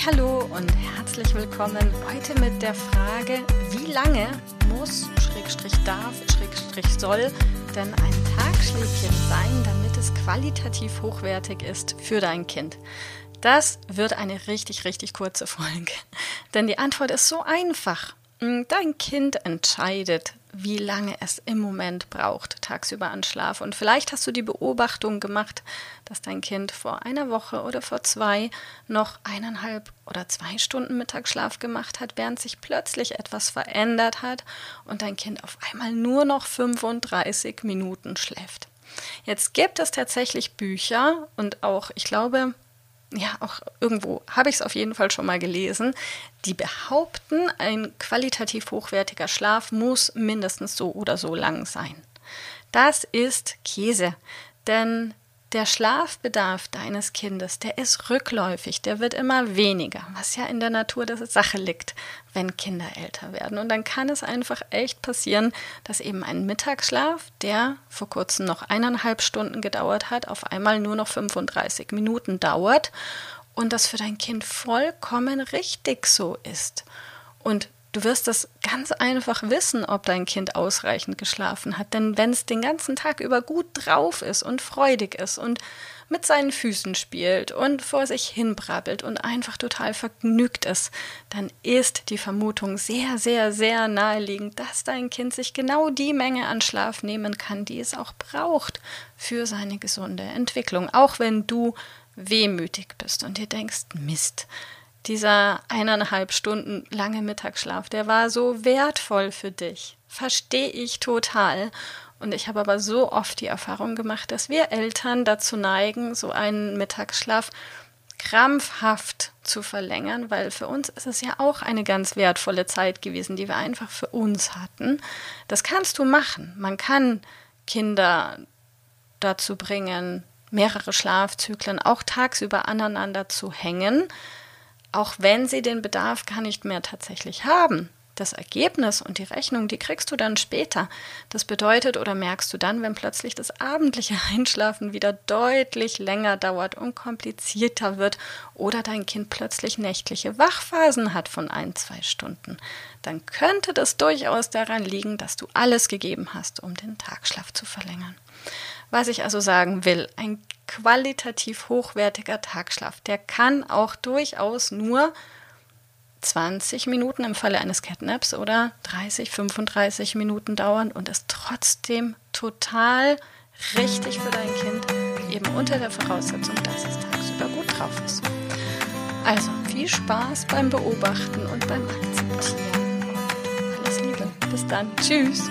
Hallo und herzlich willkommen heute mit der Frage, wie lange muss, Schrägstrich darf, Schrägstrich soll denn ein Tagschläfchen sein, damit es qualitativ hochwertig ist für dein Kind? Das wird eine richtig, richtig kurze Folge. Denn die Antwort ist so einfach. Dein Kind entscheidet, wie lange es im Moment braucht, tagsüber an Schlaf. Und vielleicht hast du die Beobachtung gemacht, dass dein Kind vor einer Woche oder vor zwei noch eineinhalb oder zwei Stunden Mittagsschlaf gemacht hat, während sich plötzlich etwas verändert hat und dein Kind auf einmal nur noch 35 Minuten schläft. Jetzt gibt es tatsächlich Bücher und auch, ich glaube, ja, auch irgendwo habe ich es auf jeden Fall schon mal gelesen, die behaupten, ein qualitativ hochwertiger Schlaf muss mindestens so oder so lang sein. Das ist Käse, denn der Schlafbedarf deines Kindes, der ist rückläufig, der wird immer weniger, was ja in der Natur der Sache liegt, wenn Kinder älter werden. Und dann kann es einfach echt passieren, dass eben ein Mittagsschlaf, der vor kurzem noch eineinhalb Stunden gedauert hat, auf einmal nur noch 35 Minuten dauert und das für dein Kind vollkommen richtig so ist. Und Du wirst das ganz einfach wissen, ob dein Kind ausreichend geschlafen hat. Denn wenn es den ganzen Tag über gut drauf ist und freudig ist und mit seinen Füßen spielt und vor sich hin brabbelt und einfach total vergnügt ist, dann ist die Vermutung sehr, sehr, sehr naheliegend, dass dein Kind sich genau die Menge an Schlaf nehmen kann, die es auch braucht für seine gesunde Entwicklung. Auch wenn du wehmütig bist und dir denkst, Mist, dieser eineinhalb Stunden lange Mittagsschlaf, der war so wertvoll für dich. Verstehe ich total. Und ich habe aber so oft die Erfahrung gemacht, dass wir Eltern dazu neigen, so einen Mittagsschlaf krampfhaft zu verlängern, weil für uns ist es ja auch eine ganz wertvolle Zeit gewesen, die wir einfach für uns hatten. Das kannst du machen. Man kann Kinder dazu bringen, mehrere Schlafzyklen auch tagsüber aneinander zu hängen auch wenn sie den Bedarf gar nicht mehr tatsächlich haben. Das Ergebnis und die Rechnung, die kriegst du dann später. Das bedeutet oder merkst du dann, wenn plötzlich das abendliche Einschlafen wieder deutlich länger dauert und komplizierter wird oder dein Kind plötzlich nächtliche Wachphasen hat von ein, zwei Stunden, dann könnte das durchaus daran liegen, dass du alles gegeben hast, um den Tagschlaf zu verlängern. Was ich also sagen will, ein qualitativ hochwertiger Tagschlaf, der kann auch durchaus nur 20 Minuten im Falle eines Catnaps oder 30, 35 Minuten dauern und ist trotzdem total richtig für dein Kind, eben unter der Voraussetzung, dass es tagsüber gut drauf ist. Also viel Spaß beim Beobachten und beim Akzeptieren. Und alles Liebe. Bis dann. Tschüss.